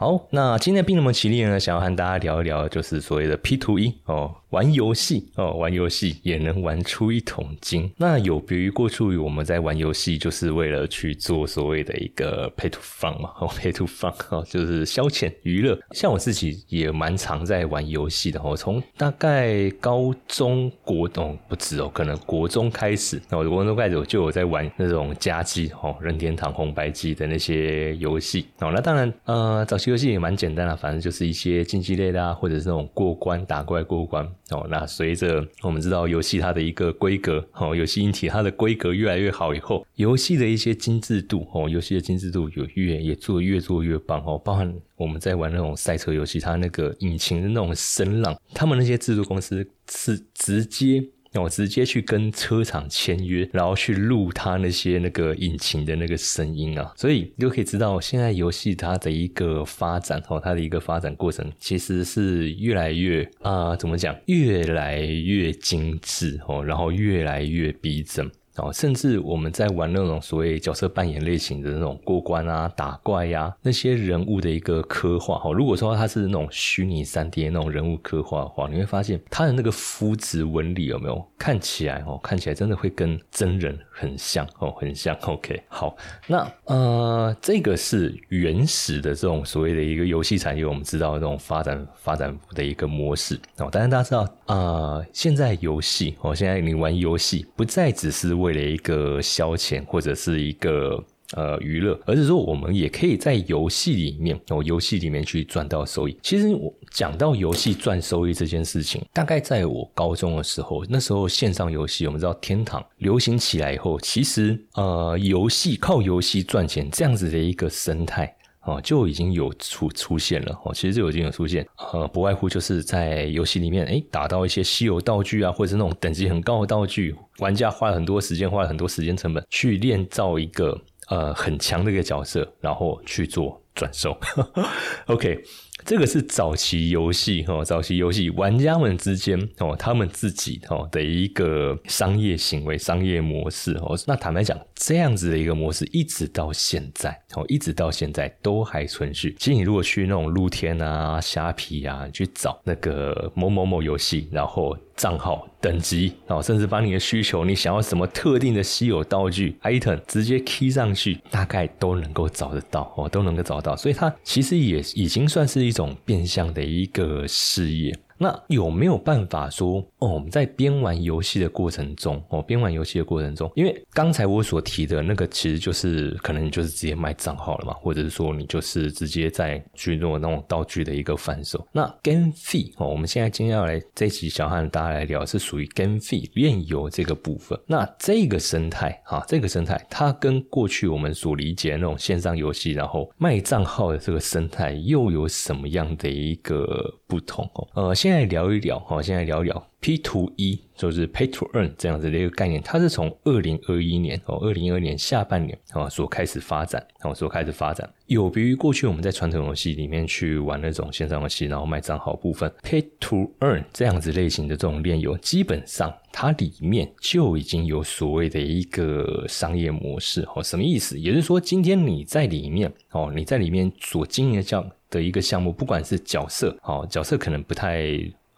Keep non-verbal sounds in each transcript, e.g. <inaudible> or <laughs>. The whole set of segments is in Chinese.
好，那今天并那么齐力呢，想要和大家聊一聊，就是所谓的 P to E 哦，玩游戏哦，玩游戏也能玩出一桶金。那有别于过去我们在玩游戏，就是为了去做所谓的一个 Pay to Fun 嘛，哦，<laughs> Pay to Fun 哦，就是消遣娱乐。像我自己也蛮常在玩游戏的哦，从大概高中国哦不止哦，可能国中开始，那我国中开始我就有在玩那种家机哦，任天堂红白机的那些游戏哦。那当然呃，早期。游戏也蛮简单的，反正就是一些竞技类的啊，或者是那种过关打怪过关哦。那随着我们知道游戏它的一个规格哦，游戏硬体它的规格越来越好以后，游戏的一些精致度哦，游戏的精致度有越也做越做越棒哦。包含我们在玩那种赛车游戏，它那个引擎的那种声浪，他们那些制作公司是直接。我直接去跟车厂签约，然后去录他那些那个引擎的那个声音啊，所以你就可以知道现在游戏它的一个发展哦，它的一个发展过程其实是越来越啊，怎么讲，越来越精致哦，然后越来越逼真。哦，甚至我们在玩那种所谓角色扮演类型的那种过关啊、打怪呀，那些人物的一个刻画，哈，如果说它是那种虚拟三 D 那种人物刻画的话，你会发现它的那个肤质纹理有没有看起来哦，看起来真的会跟真人很像哦，很像。OK，好，那呃，这个是原始的这种所谓的一个游戏产业，我们知道这种发展发展的一个模式哦。当然大家知道啊，现在游戏哦，现在你玩游戏不再只是为为了一个消遣或者是一个呃娱乐，而是说我们也可以在游戏里面哦，游戏里面去赚到收益。其实我讲到游戏赚收益这件事情，大概在我高中的时候，那时候线上游戏我们知道天堂流行起来以后，其实呃游戏靠游戏赚钱这样子的一个生态。哦，就已经有出出现了哦，其实就已经有出现，呃，不外乎就是在游戏里面，诶，打到一些稀有道具啊，或者是那种等级很高的道具，玩家花了很多时间，花了很多时间成本去炼造一个呃很强的一个角色，然后去做转售。<laughs> OK。这个是早期游戏哦，早期游戏玩家们之间哦，他们自己哦的一个商业行为、商业模式哦。那坦白讲，这样子的一个模式，一直到现在哦，一直到现在都还存续。其实你如果去那种露天啊、虾皮啊，去找那个某某某游戏，然后。账号等级哦，甚至把你的需求，你想要什么特定的稀有道具 item，直接 key 上去，大概都能够找得到哦，都能够找到。所以它其实也已经算是一种变相的一个事业。那有没有办法说哦？我们在边玩游戏的过程中，哦，边玩游戏的过程中，因为刚才我所提的那个，其实就是可能你就是直接卖账号了嘛，或者是说你就是直接在去做那种道具的一个贩售。那 game fee 哦，我们现在今天要来这期小汉大家来聊，是属于 game fee 炼油这个部分。那这个生态啊，这个生态它跟过去我们所理解的那种线上游戏，然后卖账号的这个生态又有什么样的一个不同哦？呃，现在聊一聊，哈，现在聊一聊 P to E，就是 Pay to Earn 这样子的一个概念。它是从二零二一年哦，二零二年下半年啊所开始发展，哦所开始发展。有别于过去我们在传统游戏里面去玩那种线上游戏，然后卖账号部分，Pay to Earn 这样子类型的这种炼油，基本上它里面就已经有所谓的一个商业模式哦。什么意思？也就是说，今天你在里面哦，你在里面所经营的叫。的一个项目，不管是角色，哦，角色可能不太，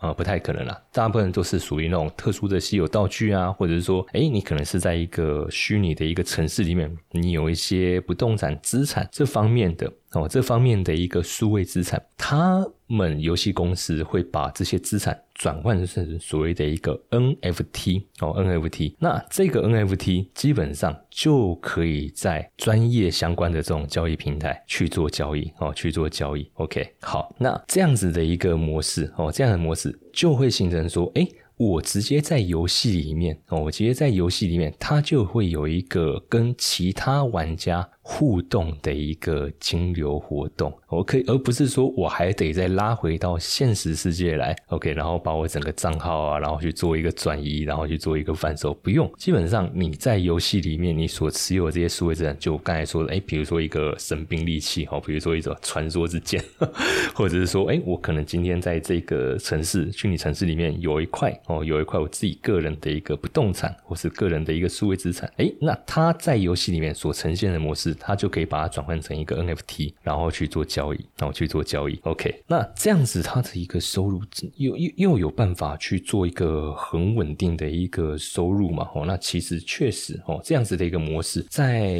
呃，不太可能啦。大部分都是属于那种特殊的稀有道具啊，或者是说，哎，你可能是在一个虚拟的一个城市里面，你有一些不动产资产这方面的。哦，这方面的一个数位资产，他们游戏公司会把这些资产转换成所谓的一个 NFT 哦，NFT。那这个 NFT 基本上就可以在专业相关的这种交易平台去做交易哦，去做交易。OK，好，那这样子的一个模式哦，这样的模式就会形成说，哎。我直接在游戏里面哦，我直接在游戏里面，它就会有一个跟其他玩家互动的一个金流活动。我可以，而不是说我还得再拉回到现实世界来，OK，然后把我整个账号啊，然后去做一个转移，然后去做一个贩售，不用。基本上你在游戏里面，你所持有的这些数位资产，就刚才说的，哎，比如说一个神兵利器，哦，比如说一种传说之剑，<laughs> 或者是说，哎，我可能今天在这个城市虚拟城市里面有一块。哦，有一块我自己个人的一个不动产，或是个人的一个数位资产，诶，那它在游戏里面所呈现的模式，他就可以把它转换成一个 NFT，然后去做交易，然后去做交易。OK，那这样子他的一个收入又又又有办法去做一个很稳定的一个收入嘛？哦，那其实确实哦，这样子的一个模式，在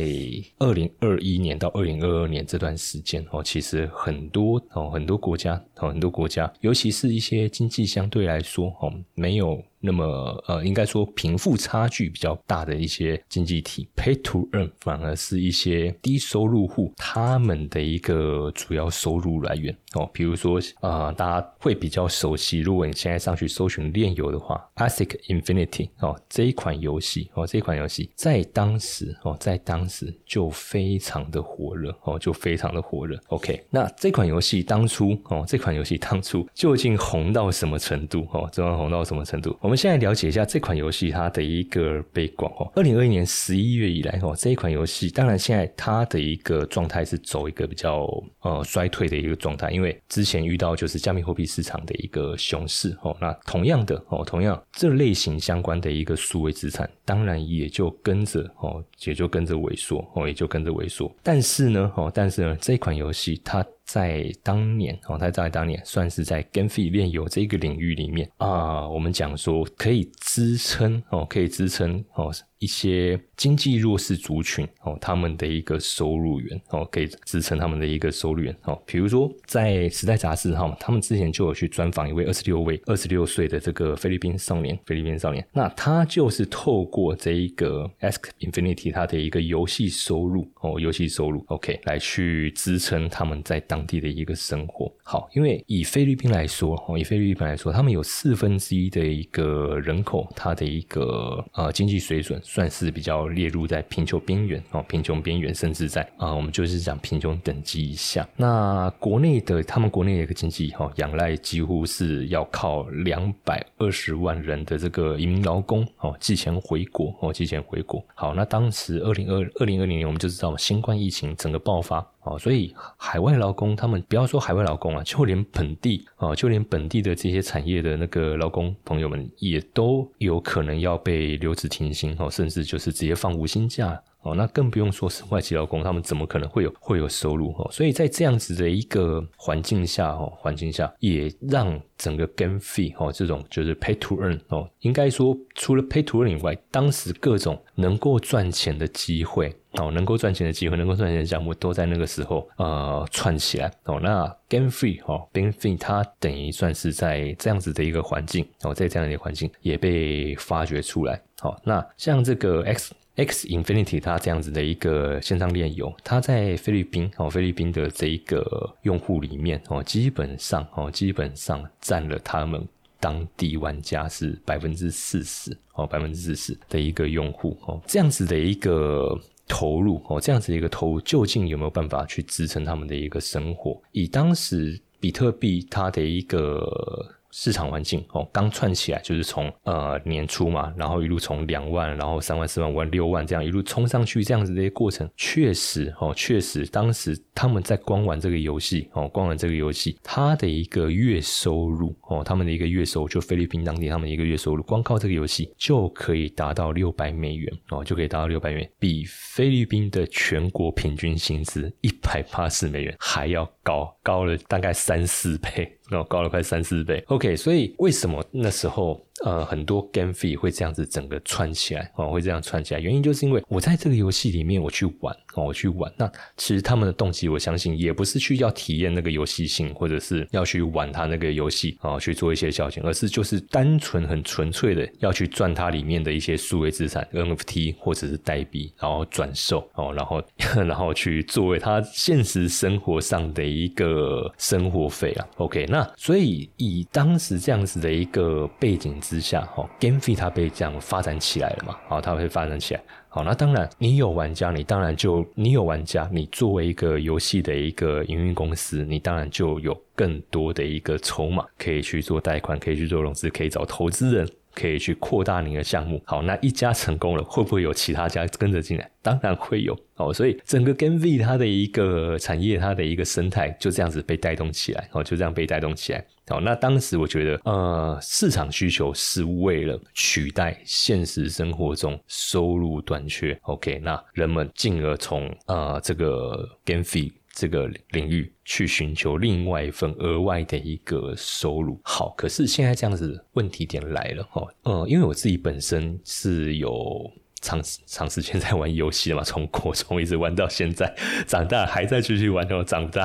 二零二一年到二零二二年这段时间哦，其实很多哦很多国家哦很多国家，尤其是一些经济相对来说哦没有。那么，呃，应该说贫富差距比较大的一些经济体，pay to earn 反而是一些低收入户他们的一个主要收入来源哦。比如说，啊，大家会比较熟悉，如果你现在上去搜寻炼油的话，ASIC Infinity 哦，这一款游戏哦，这款游戏在当时哦，在当时就非常的火热哦，就非常的火热。OK，那这款游戏当初哦，这款游戏当初究竟红到什么程度哦？这款红到什么程度？我们现在了解一下这款游戏它的一个背广哦。二零二一年十一月以来哦，这一款游戏当然现在它的一个状态是走一个比较呃衰退的一个状态，因为之前遇到就是加密货币市场的一个熊市哦。那同样的哦，同样这类型相关的一个数位资产，当然也就跟着哦，也就跟着萎缩哦，也就跟着萎缩。但是呢哦，但是呢这款游戏它。在当年哦，他在当年算是在 GameFi 炼油这个领域里面啊，我们讲说可以支撑哦，可以支撑哦。一些经济弱势族群哦，他们的一个收入源哦，可以支撑他们的一个收入源哦。比如说，在时代杂志哈，他们之前就有去专访一位二十六位二十六岁的这个菲律宾少年，菲律宾少年，那他就是透过这一个 Ask Infinity 他的一个游戏收入哦，游戏收入 OK 来去支撑他们在当地的一个生活。好，因为以菲律宾来说哦，以菲律宾来说，他们有四分之一的一个人口，他的一个呃经济水准。算是比较列入在贫穷边缘哦，贫穷边缘，甚至在啊，我们就是讲贫穷等级以下。那国内的他们国内的一个经济哈，仰赖几乎是要靠两百二十万人的这个移民劳工哦，寄钱回国哦，寄钱回国。好，那当时二零二二零二零年，我们就知道新冠疫情整个爆发。哦，所以海外劳工他们不要说海外劳工啊，就连本地啊，就连本地的这些产业的那个劳工朋友们，也都有可能要被留职停薪哦，甚至就是直接放无薪假。哦，那更不用说是外籍劳工，他们怎么可能会有会有收入哦？所以在这样子的一个环境下哦，环境下也让整个 game fee 哦这种就是 pay to earn 哦，应该说除了 pay to earn 以外，当时各种能够赚钱的机会哦，能够赚钱的机会，能够赚钱的项目都在那个时候呃串起来哦。那 game Free 哦，Game Free 它等于算是在这样子的一个环境哦，在这样的一个环境也被发掘出来。好，那像这个 X。X Infinity 它这样子的一个线上链游，它在菲律宾哦，菲律宾的这一个用户里面哦，基本上哦，基本上占了他们当地玩家是百分之四十哦，百分之四十的一个用户哦，这样子的一个投入哦，这样子的一个投入，究竟有没有办法去支撑他们的一个生活？以当时比特币它的一个。市场环境哦，刚串起来就是从呃年初嘛，然后一路从两万，然后三万、四万、五万、六万这样一路冲上去，这样子的一些过程，确实哦，确实当时他们在光玩这个游戏哦，光玩这个游戏，他的一个月收入哦，他们的一个月收入，就菲律宾当地他们的一个月收入，光靠这个游戏就可以达到六百美元哦，就可以达到六百元，比菲律宾的全国平均薪资一百八十美元还要高，高了大概三四倍。哦，高了快三四倍。OK，所以为什么那时候？呃，很多 game fee 会这样子整个串起来哦，会这样串起来。原因就是因为我在这个游戏里面我去玩哦，我去玩。那其实他们的动机，我相信也不是去要体验那个游戏性，或者是要去玩他那个游戏啊，去做一些消遣，而是就是单纯很纯粹的要去赚它里面的一些数位资产 NFT 或者是代币，然后转售哦，然后 <laughs> 然后去作为他现实生活上的一个生活费啊。OK，那所以以当时这样子的一个背景。之下，哈，GameFi 它被这样发展起来了嘛？好，它会发展起来。好，那当然，你有玩家，你当然就你有玩家，你作为一个游戏的一个营运公司，你当然就有更多的一个筹码可以去做贷款，可以去做融资，可以找投资人可以去扩大你的项目。好，那一家成功了，会不会有其他家跟着进来？当然会有哦。所以整个 Game V 它的一个产业，它的一个生态就这样子被带动起来，哦，就这样被带动起来。好，那当时我觉得，呃，市场需求是为了取代现实生活中收入短缺。OK，那人们进而从呃这个 Game V 这个领域去寻求另外一份额外的一个收入。好，可是现在这样子问题点来了哦，呃，因为我自己本身是有。长长时间在玩游戏了嘛？<laughs> 从国中一直玩到现在，长大还在继续玩，然后长大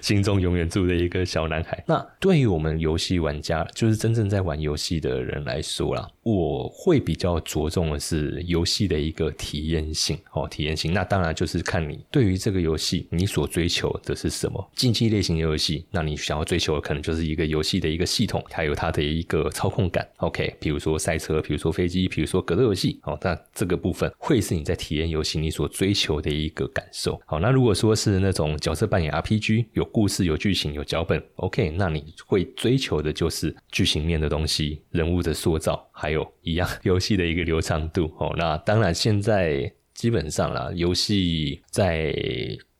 心中永远住着一个小男孩。那对于我们游戏玩家，就是真正在玩游戏的人来说啦，我会比较着重的是游戏的一个体验性哦，体验性。那当然就是看你对于这个游戏你所追求的是什么。竞技类型的游戏，那你想要追求的可能就是一个游戏的一个系统，还有它的一个操控感。OK，比如说赛车，比如说飞机，比如说格斗游戏。哦，那这个部分会是你在体验游戏你所追求的一个感受。好，那如果说是那种角色扮演 RPG，有故事、有剧情、有脚本，OK，那你会追求的就是剧情面的东西、人物的塑造，还有一样游戏的一个流畅度。<laughs> 哦，那当然现在基本上啦，游戏在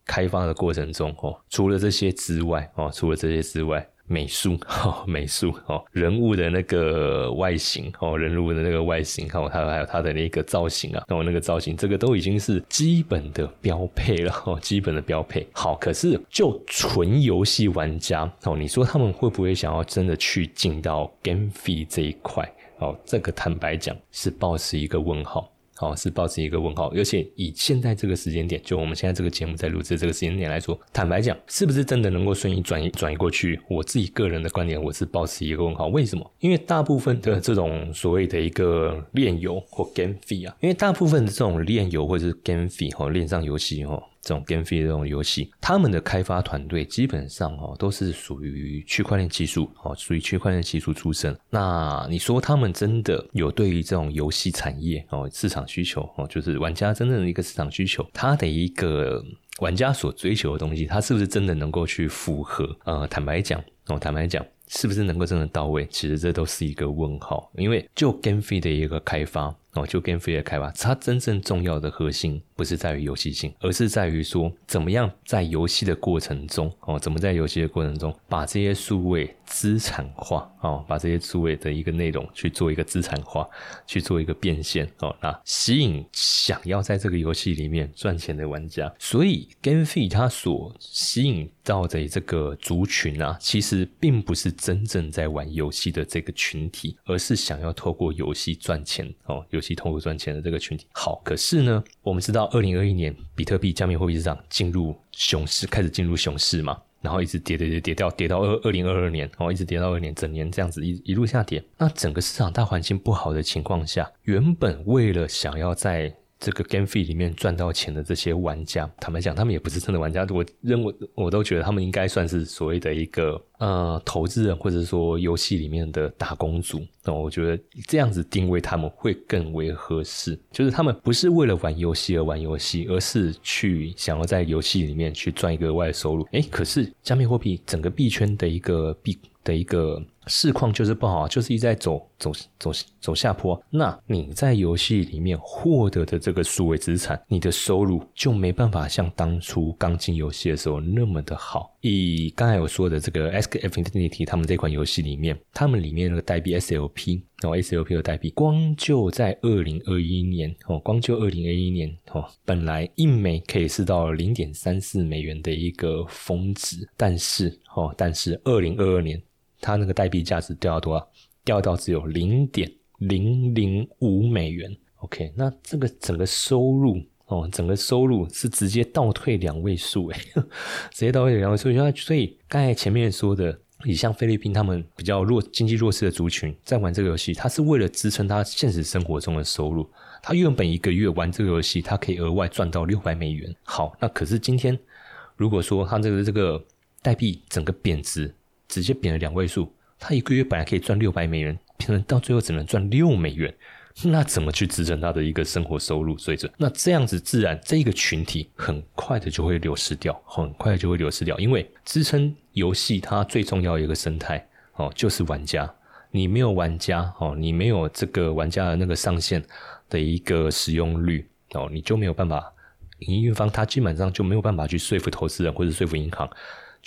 开发的过程中，哦，除了这些之外，哦，除了这些之外。美术 <laughs> 哦，美术哦，人物的那个外形哦，人物的那个外形，看我他还有他的那个造型啊，那我那个造型，这个都已经是基本的标配了 <laughs> 哦，基本的标配。好，可是就纯游戏玩家哦，你说他们会不会想要真的去进到 game fee 这一块？哦，这个坦白讲是抱持一个问号。好，是保持一个问号，而且以现在这个时间点，就我们现在这个节目在录制这个时间点来说，坦白讲，是不是真的能够顺利转移转移过去？我自己个人的观点，我是保持一个问号。为什么？因为大部分的这种所谓的一个链游或 gamfie 啊，因为大部分的这种链游或者是 gamfie 哈，链上游戏哈。这种 game fee 这种游戏，他们的开发团队基本上哦都是属于区块链技术哦，属于区块链技术出身。那你说他们真的有对于这种游戏产业哦市场需求哦，就是玩家真正的一个市场需求，他的一个玩家所追求的东西，他是不是真的能够去符合？呃，坦白讲哦，坦白讲。是不是能够真的到位？其实这都是一个问号，因为就 Game Free 的一个开发哦，就 Game Free 开发，它真正重要的核心不是在于游戏性，而是在于说怎么样在游戏的过程中哦，怎么在游戏的过程中把这些数位资产化哦，把这些数位的一个内容去做一个资产化，去做一个变现哦，那吸引想要在这个游戏里面赚钱的玩家。所以 Game Free 它所吸引到的这个族群啊，其实并不是。真正在玩游戏的这个群体，而是想要透过游戏赚钱哦，游戏透过赚钱的这个群体。好，可是呢，我们知道，二零二一年比特币加密货币市场进入熊市，开始进入熊市嘛，然后一直跌跌跌跌掉，跌到二二零二二年，然后，一直跌到二年整年这样子一一路下跌。那整个市场大环境不好的情况下，原本为了想要在这个 game fee 里面赚到钱的这些玩家，坦白讲，他们也不是真的玩家。我认为，我都觉得他们应该算是所谓的一个呃投资人，或者说游戏里面的打工族。那我觉得这样子定位他们会更为合适。就是他们不是为了玩游戏而玩游戏，而是去想要在游戏里面去赚一个额外收入。哎，可是加密货币整个币圈的一个币的一个。市况就是不好，就是一直在走走走走下坡。那你在游戏里面获得的这个数位资产，你的收入就没办法像当初刚进游戏的时候那么的好。以刚才我说的这个 S K F Infinity 他们这款游戏里面，他们里面那个代币 S L P 哦 S L P 的代币，光就在二零二一年哦，光就二零二一年哦，本来一枚可以是到零点三四美元的一个峰值，但是哦，但是二零二二年。它那个代币价值掉到多少？掉到只有零点零零五美元。OK，那这个整个收入哦，整个收入是直接倒退两位数，诶，<laughs> 直接倒退两位数。所以刚才前面说的，你像菲律宾他们比较弱、经济弱势的族群，在玩这个游戏，他是为了支撑他现实生活中的收入。他原本一个月玩这个游戏，他可以额外赚到六百美元。好，那可是今天如果说他这个这个代币整个贬值。直接贬了两位数，他一个月本来可以赚六百美元，变成到最后只能赚六美元，那怎么去支撑他的一个生活收入水准？那这样子自然这个群体很快的就会流失掉，很快就会流失掉，因为支撑游戏它最重要的一个生态哦，就是玩家。你没有玩家哦，你没有这个玩家的那个上限的一个使用率哦，你就没有办法，营运方他基本上就没有办法去说服投资人或者说服银行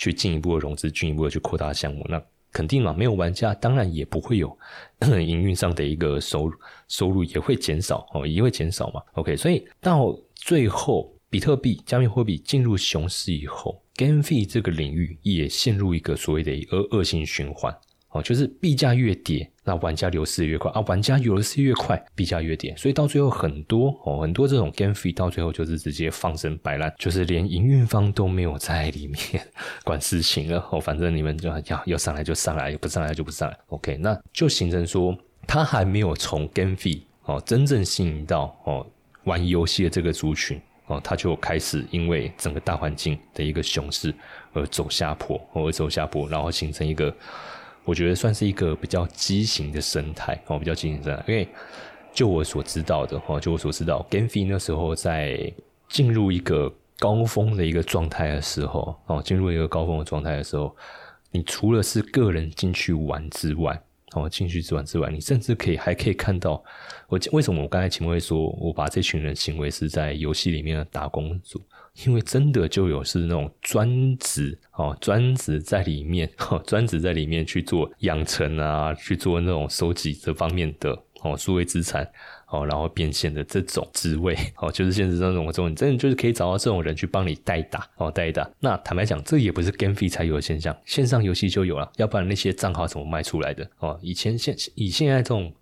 去进一步的融资，进一步的去扩大项目。那肯定嘛，没有玩家，当然也不会有 <coughs> 营运上的一个收入，收入也会减少哦，也会减少嘛。OK，所以到最后，比特币加密货币进入熊市以后，GameFi 这个领域也陷入一个所谓的恶恶性循环。哦，就是币价越跌，那玩家流失越快啊，玩家流失越快，币价越跌，所以到最后很多哦，很多这种 game fee 到最后就是直接放生摆烂，就是连营运方都没有在里面 <laughs> 管事情了哦，反正你们就要要上来就上来，不上来就不上来。OK，那就形成说，他还没有从 game fee 哦真正吸引到哦玩游戏的这个族群哦，他就开始因为整个大环境的一个熊市而走下坡，而走下坡，然后形成一个。我觉得算是一个比较畸形的生态哦，比较畸形生态。因为就我所知道的哦，就我所知道，GameFi 那时候在进入一个高峰的一个状态的时候哦，进入一个高峰的状态的时候，你除了是个人进去玩之外，哦，进去之玩之外，你甚至可以还可以看到，我为什么我刚才前面会说我把这群人行为是在游戏里面的打工族。因为真的就有是那种专职哦，专职在里面哦，专职在里面去做养成啊，去做那种收集这方面的哦，数位资产哦，然后变现的这种职位哦，就是现实中这种这种，真的就是可以找到这种人去帮你代打哦，代打。那坦白讲，这也不是 GameFi 才有的现象，线上游戏就有了，要不然那些账号怎么卖出来的哦？以前现以现在这种。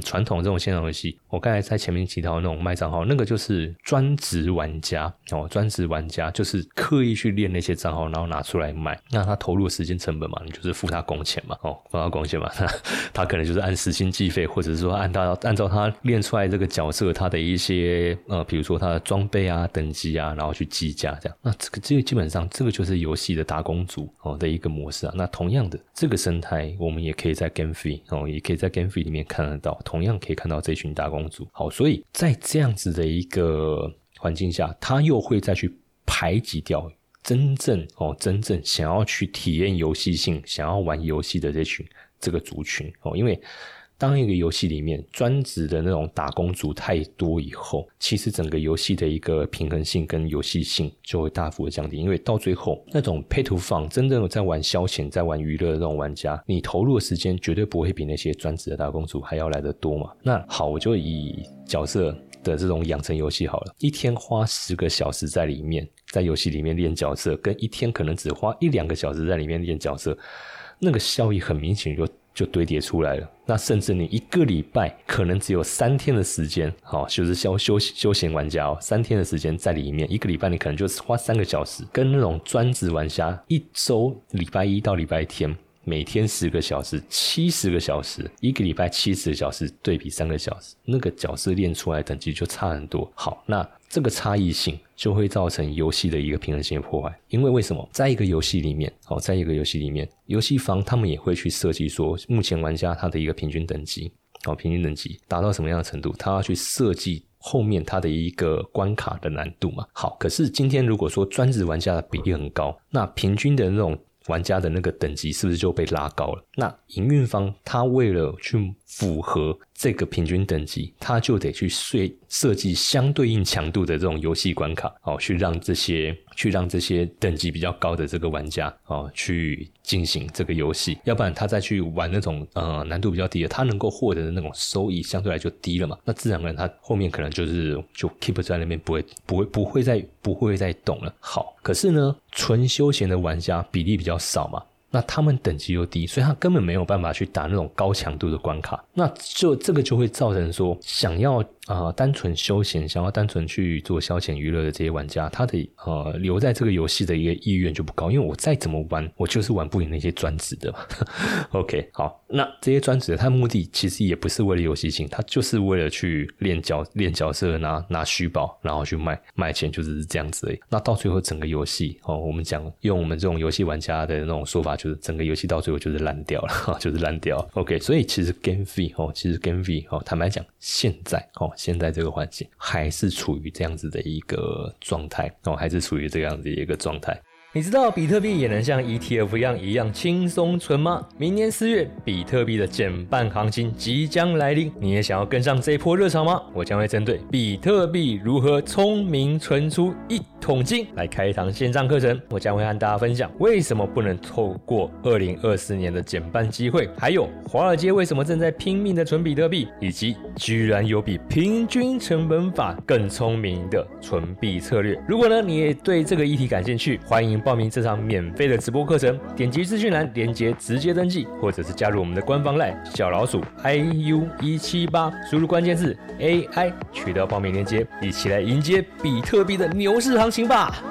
传统这种线上游戏，我刚才在前面提到那种卖账号，那个就是专职玩家哦，专职玩家就是刻意去练那些账号，然后拿出来卖。那他投入时间成本嘛，你就是付他工钱嘛，哦，付他工钱嘛，<laughs> 他他可能就是按时薪计费，或者是说按他按照他练出来这个角色他的一些呃，比如说他的装备啊、等级啊，然后去计价这样。那这个这个基本上这个就是游戏的打工族哦的一个模式啊。那同样的这个生态，我们也可以在 GameFi 哦，也可以在 GameFi 里面看得到。同样可以看到这群大公主，好，所以在这样子的一个环境下，他又会再去排挤掉真正哦，真正想要去体验游戏性、想要玩游戏的这群这个族群哦，因为。当一个游戏里面专职的那种打工族太多以后，其实整个游戏的一个平衡性跟游戏性就会大幅的降低。因为到最后，那种 pay to fun 真正在玩消遣、在玩娱乐的这种玩家，你投入的时间绝对不会比那些专职的打工族还要来得多嘛。那好，我就以角色的这种养成游戏好了，一天花十个小时在里面，在游戏里面练角色，跟一天可能只花一两个小时在里面练角色，那个效益很明显就。就堆叠出来了。那甚至你一个礼拜可能只有三天的时间，好，就是休休休闲玩家哦，三天的时间在里面，一个礼拜你可能就是花三个小时，跟那种专职玩家一周礼拜一到礼拜天每天十个小时，七十个小时，一个礼拜七十个小时对比三个小时，那个角色练出来等级就差很多。好，那。这个差异性就会造成游戏的一个平衡性的破坏，因为为什么？在一个游戏里面，哦，在一个游戏里面，游戏方他们也会去设计说，目前玩家他的一个平均等级，哦，平均等级达到什么样的程度，他要去设计后面他的一个关卡的难度嘛。好，可是今天如果说专职玩家的比例很高，那平均的那种玩家的那个等级是不是就被拉高了？那营运方他为了去符合。这个平均等级，他就得去设设计相对应强度的这种游戏关卡，哦，去让这些去让这些等级比较高的这个玩家，哦，去进行这个游戏，要不然他再去玩那种呃难度比较低的，他能够获得的那种收益相对来就低了嘛，那自然而然他后面可能就是就 keep 在那边，不会不会不会再不会再动了。好，可是呢，纯休闲的玩家比例比较少嘛。那他们等级又低，所以他根本没有办法去打那种高强度的关卡。那就这个就会造成说，想要啊单纯休闲，想要单纯去做消遣娱乐的这些玩家，他的呃留在这个游戏的一个意愿就不高。因为我再怎么玩，我就是玩不赢那些专职的。OK，好，那这些专职的，他的目的其实也不是为了游戏性，他就是为了去练角练角色，拿拿虚宝，然后去卖卖钱，就是这样子。而已。那到最后整个游戏哦，我们讲用我们这种游戏玩家的那种说法。就是整个游戏到最后就是烂掉了，<laughs> 就是烂掉。OK，所以其实 Game V 哦，其实 Game V 哦，坦白讲，现在哦，现在这个环境还是处于这样子的一个状态哦，还是处于这样子一个状态。你知道比特币也能像 ETF 一样一样轻松存吗？明年四月，比特币的减半行情即将来临，你也想要跟上这一波热潮吗？我将会针对比特币如何聪明存出一桶金来开一堂线上课程。我将会和大家分享为什么不能错过二零二四年的减半机会，还有华尔街为什么正在拼命的存比特币，以及居然有比平均成本法更聪明的存币策略。如果呢你也对这个议题感兴趣，欢迎。报名这场免费的直播课程，点击资讯栏链接直接登记，或者是加入我们的官方 LINE 小老鼠 iu 一七八，输入关键字 AI 取得报名链接，一起来迎接比特币的牛市行情吧！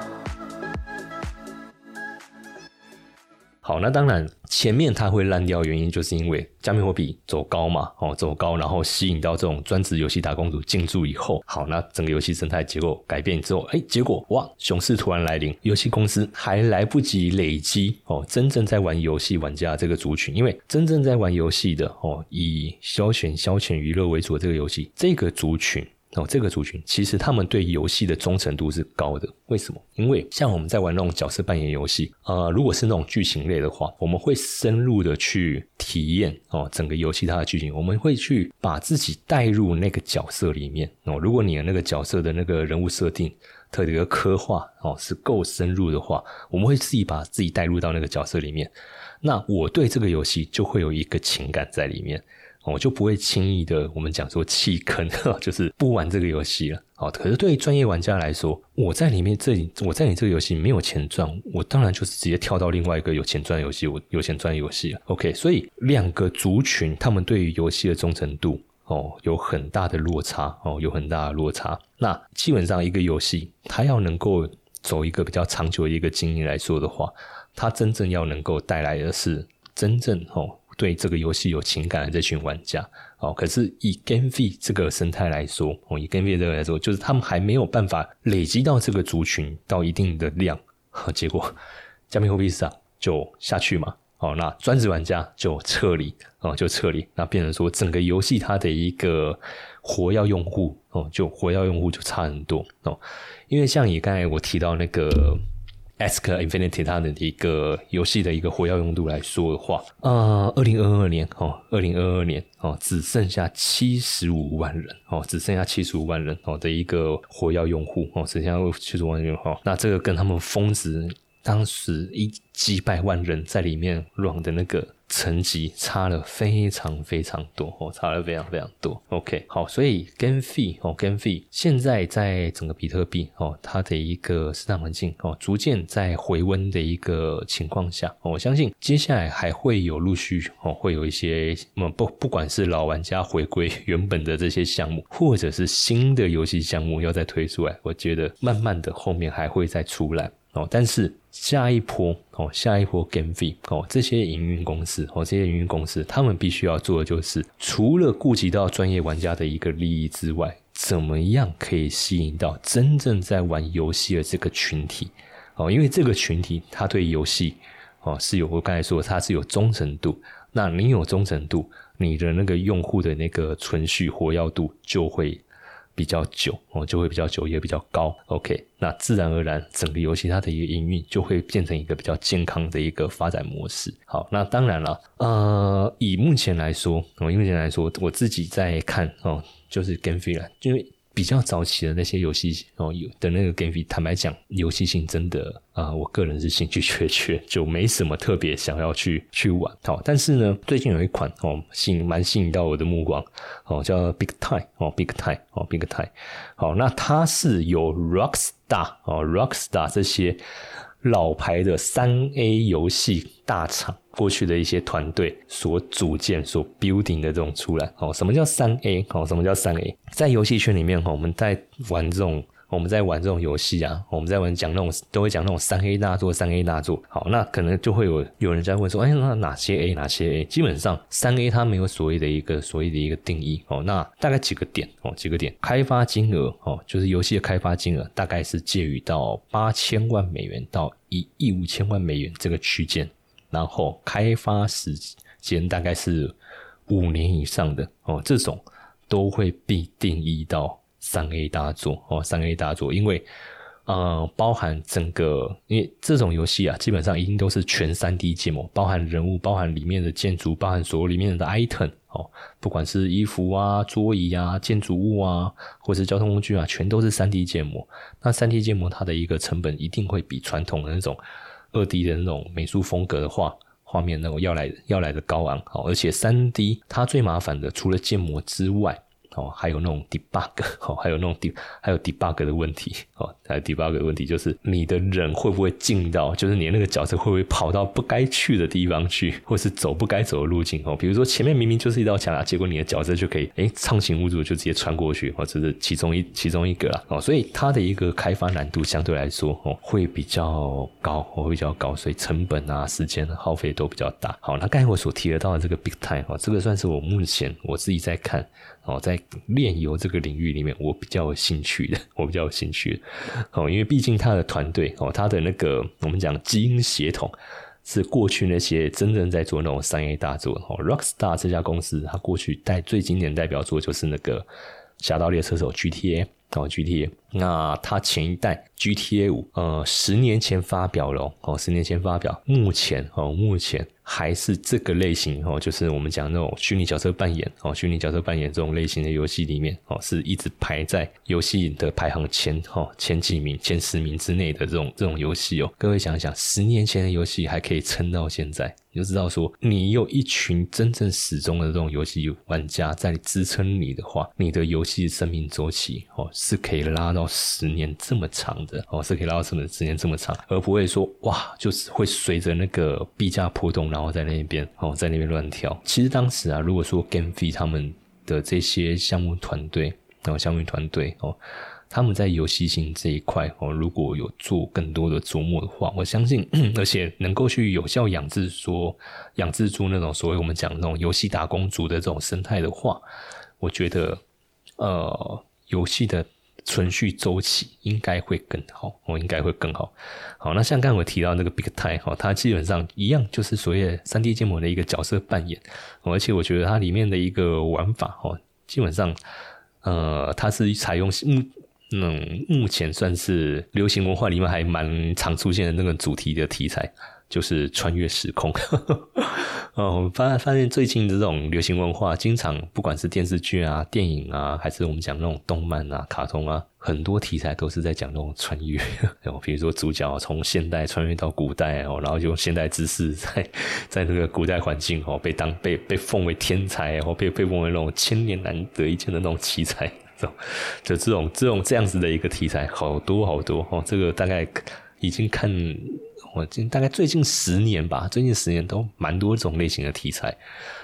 好，那当然，前面它会烂掉，原因就是因为加密货币走高嘛，哦，走高，然后吸引到这种专职游戏打工族进驻以后，好，那整个游戏生态结构改变之后，哎，结果哇，熊市突然来临，游戏公司还来不及累积哦，真正在玩游戏玩家这个族群，因为真正在玩游戏的哦，以消遣消遣娱乐为主的这个游戏，这个族群。哦，这个族群其实他们对游戏的忠诚度是高的。为什么？因为像我们在玩那种角色扮演游戏，呃，如果是那种剧情类的话，我们会深入的去体验哦，整个游戏它的剧情，我们会去把自己带入那个角色里面哦。如果你的那个角色的那个人物设定、特别的刻画哦是够深入的话，我们会自己把自己带入到那个角色里面，那我对这个游戏就会有一个情感在里面。我就不会轻易的，我们讲说弃坑，<laughs> 就是不玩这个游戏了。好，可是对于专业玩家来说，我在里面这里，我在你这个游戏没有钱赚，我当然就是直接跳到另外一个有钱赚游戏，我有钱赚游戏了。OK，所以两个族群他们对于游戏的忠诚度哦有很大的落差哦，有很大的落差。那基本上一个游戏，它要能够走一个比较长久的一个经营来说的话，它真正要能够带来的是真正哦。对这个游戏有情感的这群玩家，哦，可是以 GameFi 这个生态来说，哦，以 GameFi 这个来说，就是他们还没有办法累积到这个族群到一定的量，<laughs> 结果加密货币市场就下去嘛，哦，那专职玩家就撤离，哦，就撤离，那变成说整个游戏它的一个活跃用户，哦，就活跃用户就差很多，哦，因为像你刚才我提到那个。Ask Infinity 它的一个游戏的一个活跃用度来说的话，呃，二零二二年哦，二零二二年哦，只剩下七十五万人哦，只剩下七十五万人哦的一个活跃用户哦，只剩下七十五万人哦，那这个跟他们峰值当时一几百万人在里面 run 的那个。层级差了非常非常多哦，差了非常非常多。OK，好，所以 Game Fee 哦，Game Fee 现在在整个比特币哦，它的一个市场环境哦，逐渐在回温的一个情况下，我相信接下来还会有陆续哦，会有一些嗯不不管是老玩家回归原本的这些项目，或者是新的游戏项目要再推出来，我觉得慢慢的后面还会再出来哦，但是。下一波哦，下一波 Game Fee 哦，这些营运公司哦，这些营运公司，他们必须要做的就是，除了顾及到专业玩家的一个利益之外，怎么样可以吸引到真正在玩游戏的这个群体哦？因为这个群体他对游戏哦是有，我刚才说他是有忠诚度，那你有忠诚度，你的那个用户的那个存续活跃度就会。比较久哦，就会比较久，也比较高。OK，那自然而然，整个游戏它的一个营运就会变成一个比较健康的一个发展模式。好，那当然了，呃，以目前来说，我目前来说，我自己在看哦，就是 Gamefi 了，因为。比较早期的那些游戏哦，有的那个 game，坦白讲，游戏性真的啊，我个人是兴趣缺缺，就没什么特别想要去去玩。好，但是呢，最近有一款哦，吸引蛮吸引到我的目光哦，叫 Big Time 哦，Big Time 哦，Big Time。好，那它是有 Rockstar 哦，Rockstar 这些。老牌的三 A 游戏大厂过去的一些团队所组建、所 building 的这种出来，哦，什么叫三 A？哦，什么叫三 A？在游戏圈里面，哈，我们在玩这种。我们在玩这种游戏啊，我们在玩讲那种都会讲那种三 A 大作，三 A 大作。好，那可能就会有有人在问说，哎，那哪些 A，哪些 A？基本上三 A 它没有所谓的一个所谓的一个定义哦。那大概几个点哦，几个点，开发金额哦，就是游戏的开发金额大概是介于到八千万美元到一亿五千万美元这个区间，然后开发时间大概是五年以上的哦，这种都会被定义到。三 A 大作哦，三 A 大作，因为呃，包含整个，因为这种游戏啊，基本上一定都是全三 D 建模，包含人物，包含里面的建筑，包含所有里面的 item 哦，不管是衣服啊、桌椅啊、建筑物啊，或是交通工具啊，全都是三 D 建模。那三 D 建模它的一个成本一定会比传统的那种二 D 的那种美术风格的画画面那种要来要来的高昂。好，而且三 D 它最麻烦的，除了建模之外。哦，还有那种 debug，<laughs> 哦，还有那种 de 还有 debug 的问题，哦，还有 debug 的问题，就是你的人会不会进到，就是你那个角色会不会跑到不该去的地方去，或是走不该走的路径哦？比如说前面明明就是一道墙啊，结果你的角色就可以，哎，畅行无阻就直接穿过去，或者是其中一其中一个了，哦，所以它的一个开发难度相对来说，哦，会比较高，会比较高，所以成本啊、时间耗费都比较大。好，那刚才我所提得到的这个 big time，哦，这个算是我目前我自己在看。哦，在炼油这个领域里面，我比较有兴趣的，我比较有兴趣的，哦，因为毕竟他的团队，哦，他的那个我们讲基因协同，是过去那些真正在做那种商业大作，哦，Rockstar 这家公司，它过去代最经典代表作就是那个《侠盗猎车手》GTA，哦，GTA，那它前一代 GTA 五，呃，十年前发表了，哦，十年前发表，目前，哦，目前。还是这个类型哦，就是我们讲那种虚拟角色扮演哦，虚拟角色扮演这种类型的游戏里面哦，是一直排在游戏的排行前哈前几名、前十名之内的这种这种游戏哦。各位想想，十年前的游戏还可以撑到现在，你就知道说，你有一群真正始终的这种游戏玩家在支撑你的话，你的游戏生命周期哦是可以拉到十年这么长的哦，是可以拉到什么十年这么长，而不会说哇，就是会随着那个币价波动。然后在那边哦，在那边乱跳。其实当时啊，如果说 GameFi 他们的这些项目团队，然后项目团队哦，他们在游戏性这一块哦，如果有做更多的琢磨的话，我相信，<clears throat> 而且能够去有效养制说养制出那种所谓我们讲那种游戏打工族的这种生态的话，我觉得呃，游戏的。存续周期应该会更好，哦，应该会更好。好，那像刚才我提到那个 Big Time 哈，它基本上一样，就是所谓三 D 建模的一个角色扮演，而且我觉得它里面的一个玩法哈，基本上，呃，它是采用目嗯目前算是流行文化里面还蛮常出现的那个主题的题材。就是穿越时空，<laughs> 哦，发发现最近这种流行文化，经常不管是电视剧啊、电影啊，还是我们讲那种动漫啊、卡通啊，很多题材都是在讲那种穿越。然 <laughs> 后比如说主角从现代穿越到古代哦，然后用现代知识在在那个古代环境哦，被当被被奉为天才，然后被被奉为那种千年难得一见的那种奇才，这种 <laughs> 就这种这种这样子的一个题材，好多好多哦。这个大概已经看。我近大概最近十年吧，最近十年都蛮多种类型的题材。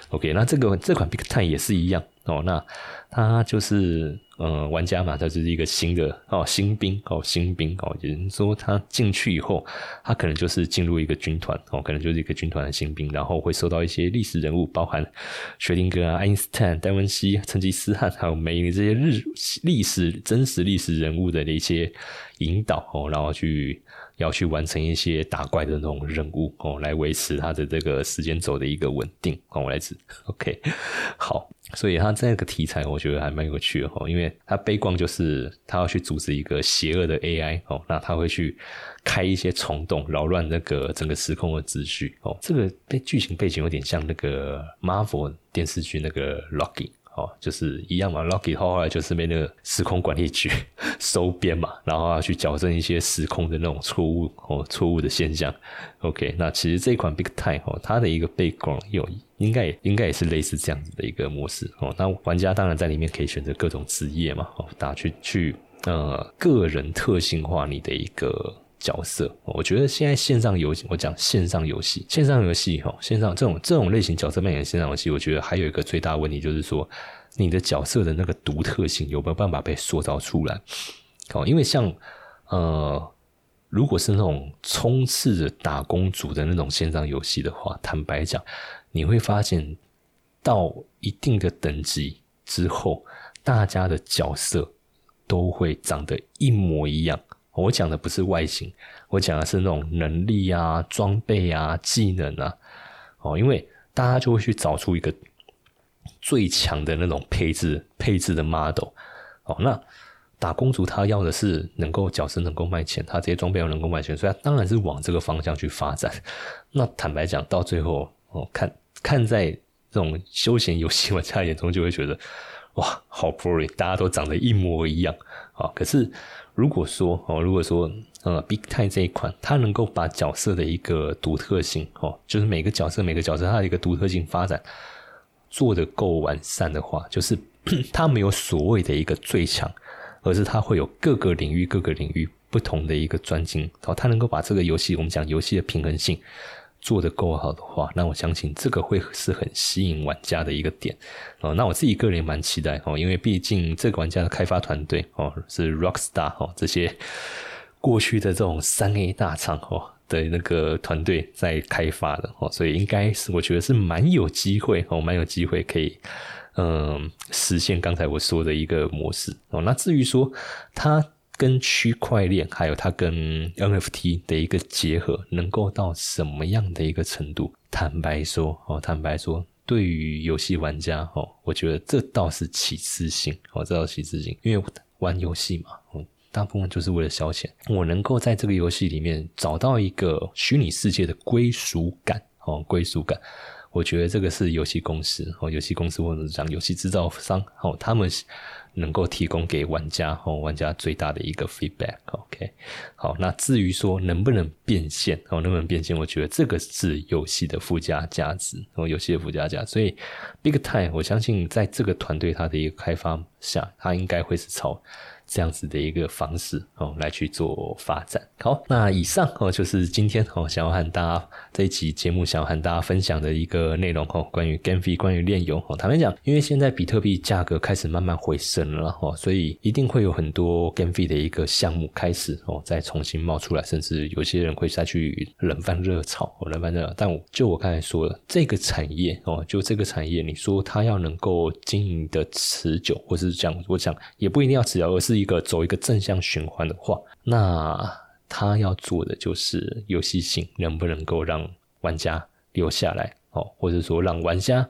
OK，那这个这款 Big Time 也是一样哦。那它就是呃玩家嘛，它就是一个新的哦新兵哦新兵哦，也就是说他进去以后，他可能就是进入一个军团哦，可能就是一个军团的新兵，然后会受到一些历史人物，包含薛定谔啊、爱因斯坦、戴文西、成吉思汗还有梅林这些日历史真实历史人物的一些引导哦，然后去。要去完成一些打怪的那种任务哦，来维持它的这个时间轴的一个稳定哦。我来指，<laughs> OK，好，所以它这个题材我觉得还蛮有趣的哦，因为它背光就是他要去组织一个邪恶的 AI 哦，那他会去开一些虫洞，扰乱那个整个时空的秩序哦。这个背剧情背景有点像那个 Marvel 电视剧那个 Loki。哦，就是一样嘛。Loki 后来就是被那个时空管理局 <laughs> 收编嘛，然后要去矫正一些时空的那种错误哦，错误的现象。OK，那其实这款 Big Time 哦，它的一个背光有应该也应该也是类似这样子的一个模式哦。那玩家当然在里面可以选择各种职业嘛，哦，大家去去呃个人特性化你的一个。角色，我觉得现在线上游戏，我讲线上游戏，线上游戏哈，线上这种这种类型角色扮演线上游戏，我觉得还有一个最大问题就是说，你的角色的那个独特性有没有办法被塑造出来？哦，因为像呃，如果是那种充斥着打工族的那种线上游戏的话，坦白讲，你会发现到一定的等级之后，大家的角色都会长得一模一样。我讲的不是外形，我讲的是那种能力啊、装备啊、技能啊。哦，因为大家就会去找出一个最强的那种配置、配置的 model。哦，那打工族他要的是能够角色能够卖钱，他这些装备要能够卖钱，所以他当然是往这个方向去发展。<laughs> 那坦白讲，到最后哦，看看在这种休闲游戏玩家眼中，就会觉得哇，好 boring，大家都长得一模一样啊。可是如果说哦，如果说呃，Big Time 这一款，它能够把角色的一个独特性哦，就是每个角色每个角色它的一个独特性发展做得够完善的话，就是 <clears throat> 它没有所谓的一个最强。而是它会有各个领域、各个领域不同的一个专精，哦，它能够把这个游戏，我们讲游戏的平衡性做得够好的话，那我相信这个会是很吸引玩家的一个点，哦，那我自己个人也蛮期待哦，因为毕竟这个玩家的开发团队哦是 Rockstar 哦这些过去的这种三 A 大厂哦的那个团队在开发的哦，所以应该是我觉得是蛮有机会哦，蛮有机会可以。嗯，实现刚才我说的一个模式哦。那至于说它跟区块链，还有它跟 NFT 的一个结合，能够到什么样的一个程度？坦白说哦，坦白说，对于游戏玩家哦，我觉得这倒是其次性哦，这倒是其次性，因为玩游戏嘛，哦，大部分就是为了消遣。我能够在这个游戏里面找到一个虚拟世界的归属感哦，归属感。我觉得这个是游戏公司哦，游戏公司或者讲游戏制造商哦，他们能够提供给玩家和，玩家最大的一个 feedback。OK，好，那至于说能不能变现哦，能不能变现，我觉得这个是游戏的附加价值哦，游戏的附加价。所以 Big Time，我相信在这个团队它的一个开发下，它应该会是朝。这样子的一个方式哦，来去做发展。好，那以上哦就是今天哦想要和大家这一期节目想要和大家分享的一个内容哦，关于 GameFi，关于炼油哦。坦白讲，因为现在比特币价格开始慢慢回升了哦，所以一定会有很多 GameFi 的一个项目开始哦再重新冒出来，甚至有些人会再去冷饭热炒哦冷饭热炒。但我就我刚才说了，这个产业哦，就这个产业，你说它要能够经营的持久，或是讲我讲也不一定要持久，而是。一个走一个正向循环的话，那他要做的就是游戏性能不能够让玩家留下来哦，或者说让玩家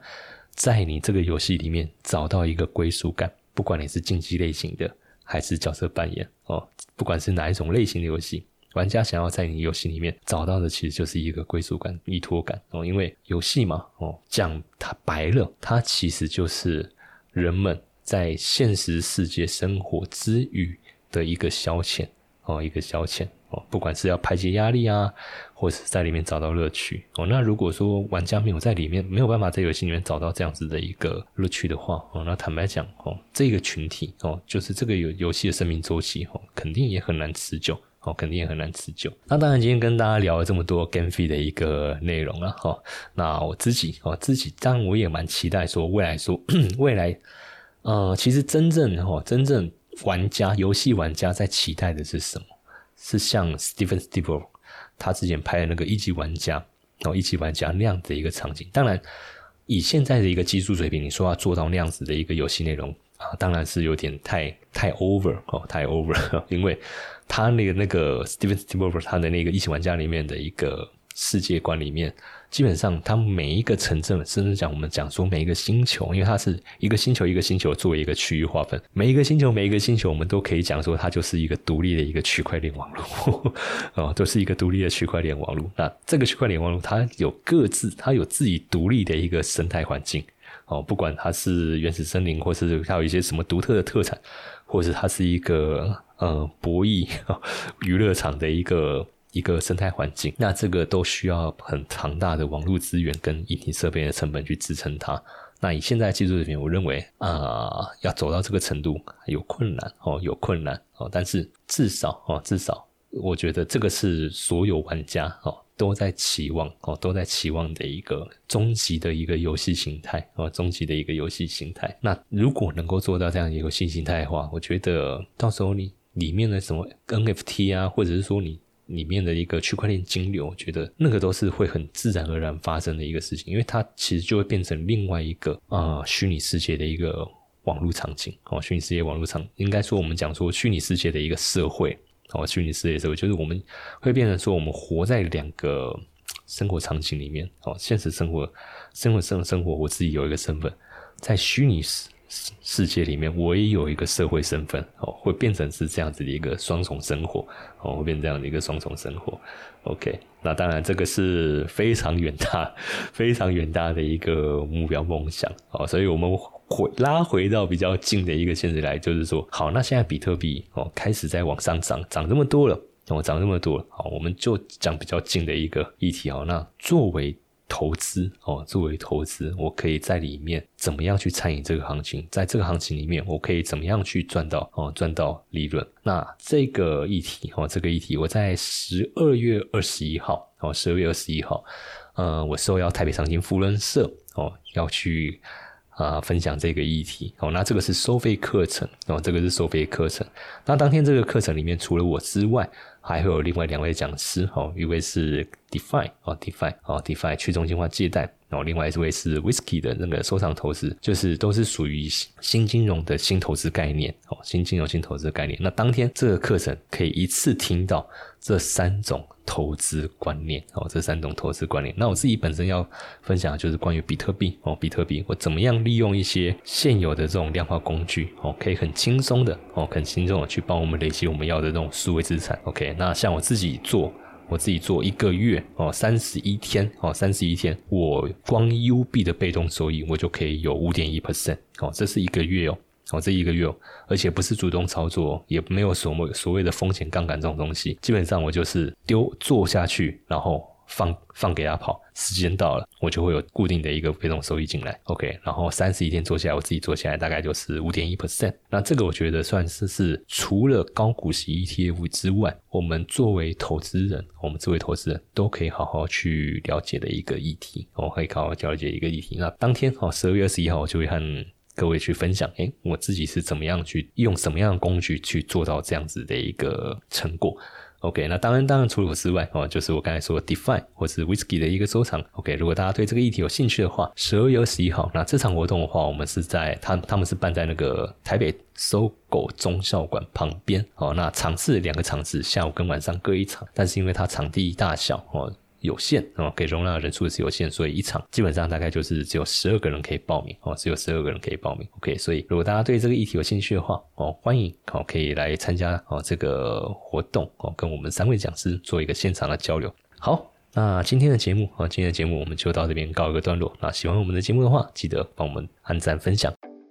在你这个游戏里面找到一个归属感，不管你是竞技类型的还是角色扮演哦，不管是哪一种类型的游戏，玩家想要在你游戏里面找到的其实就是一个归属感、依托感哦，因为游戏嘛哦，讲它白了，它其实就是人们。在现实世界生活之余的一个消遣哦，一个消遣哦，不管是要排解压力啊，或者是在里面找到乐趣哦。那如果说玩家没有在里面没有办法在游戏里面找到这样子的一个乐趣的话哦，那坦白讲哦，这个群体哦，就是这个游游戏的生命周期哦，肯定也很难持久哦，肯定也很难持久。那当然，今天跟大家聊了这么多 GameFi 的一个内容了哈。那我自己哦，自己当然我也蛮期待说未来说 <clears throat> 未来。呃，其实真正哈，真正玩家、游戏玩家在期待的是什么？是像 Steven s t i v e 他之前拍的那个一级玩家，然后一级玩家那样的一个场景。当然，以现在的一个技术水平，你说要做到那样子的一个游戏内容啊，当然是有点太太 over 哦，太 over，<laughs> 因为他那个那个 Steven s t i v e 他的那个一级玩家里面的一个世界观里面。基本上，它每一个城镇，甚至讲我们讲说每一个星球，因为它是一个星球一个星球作为一个区域划分，每一个星球每一个星球，我们都可以讲说它就是一个独立的一个区块链网络，哦，都是一个独立的区块链网络。那这个区块链网络，它有各自，它有自己独立的一个生态环境，哦，不管它是原始森林，或是它有一些什么独特的特产，或者它是一个呃博弈娱乐场的一个。一个生态环境，那这个都需要很庞大的网络资源跟硬体设备的成本去支撑它。那以现在技术水平，我认为啊，要走到这个程度有困难哦，有困难哦。但是至少哦，至少我觉得这个是所有玩家哦都在期望哦，都在期望的一个终极的一个游戏形态哦，终极的一个游戏形态。那如果能够做到这样一个新形态的话，我觉得到时候你里面的什么 NFT 啊，或者是说你。里面的一个区块链金流，我觉得那个都是会很自然而然发生的一个事情，因为它其实就会变成另外一个啊虚拟世界的一个网络场景哦，虚拟世界网络场，应该说我们讲说虚拟世界的一个社会哦，虚拟世界社会就是我们会变成说我们活在两个生活场景里面哦，现实生活、生活生生活，我自己有一个身份，在虚拟世世界里面，我也有一个社会身份哦，会变成是这样子的一个双重生活哦，会变成这样的一个双重生活。OK，那当然这个是非常远大、<laughs> 非常远大的一个目标梦想哦，所以我们回拉回到比较近的一个现实来，就是说，好，那现在比特币哦开始在往上涨，涨这么多了，哦，涨这么多，好，我们就讲比较近的一个议题哦，那作为。投资哦，作为投资，我可以在里面怎么样去参与这个行情？在这个行情里面，我可以怎么样去赚到哦，赚到利润？那这个议题哦，这个议题，我在十二月二十一号哦，十二月二十一号，呃，我受邀台北长青福人社哦，要去啊分享这个议题哦。那这个是收费课程哦，这个是收费课程。那当天这个课程里面，除了我之外，还会有另外两位讲师，哦，一位是 DeFi，哦，DeFi，哦，DeFi 去中心化借贷，然后另外一位是 Whisky 的那个收藏投资，就是都是属于新金融的新投资概念，哦，新金融新投资概念。那当天这个课程可以一次听到这三种。投资观念哦，这三种投资观念。那我自己本身要分享的就是关于比特币哦，比特币我怎么样利用一些现有的这种量化工具哦，可以很轻松的哦，很轻松的去帮我们累积我们要的这种数位资产。OK，那像我自己做，我自己做一个月哦，三十一天哦，三十一天，我光 UB 的被动收益我就可以有五点一 percent 哦，这是一个月哦。哦，这一个月哦，而且不是主动操作，也没有什么所谓的风险杠杆这种东西，基本上我就是丢做下去，然后放放给他跑，时间到了，我就会有固定的一个被动收益进来。OK，然后三十一天做下来，我自己做下来大概就是五点一 percent。那这个我觉得算是是除了高股息 ETF 之外，我们作为投资人，我们作为投资人都可以好好去了解的一个议题，我可以好好了解一个议题。那当天哦，十二月二十一号，我就会和。各位去分享，哎，我自己是怎么样去用什么样的工具去做到这样子的一个成果？OK，那当然，当然除了我之外哦，就是我刚才说 Define 或是 Whisky 的一个收藏。OK，如果大家对这个议题有兴趣的话，十二月二十一号，那这场活动的话，我们是在他他们是办在那个台北搜狗中校馆旁边哦。那场次两个场次，下午跟晚上各一场，但是因为它场地大小哦。有限哦，可以容纳人数是有限，所以一场基本上大概就是只有十二个人可以报名哦，只有十二个人可以报名。OK，所以如果大家对这个议题有兴趣的话哦，欢迎哦可以来参加哦这个活动哦，跟我们三位讲师做一个现场的交流。好，那今天的节目哦，今天的节目我们就到这边告一个段落。那喜欢我们的节目的话，记得帮我们按赞分享。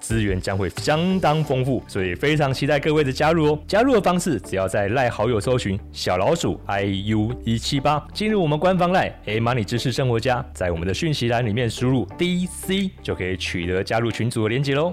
资源将会相当丰富，所以非常期待各位的加入哦！加入的方式只要在赖好友搜寻小老鼠 iu 一七八，进入我们官方赖 A Money 知识生活家，在我们的讯息栏里面输入 DC 就可以取得加入群组的连接喽。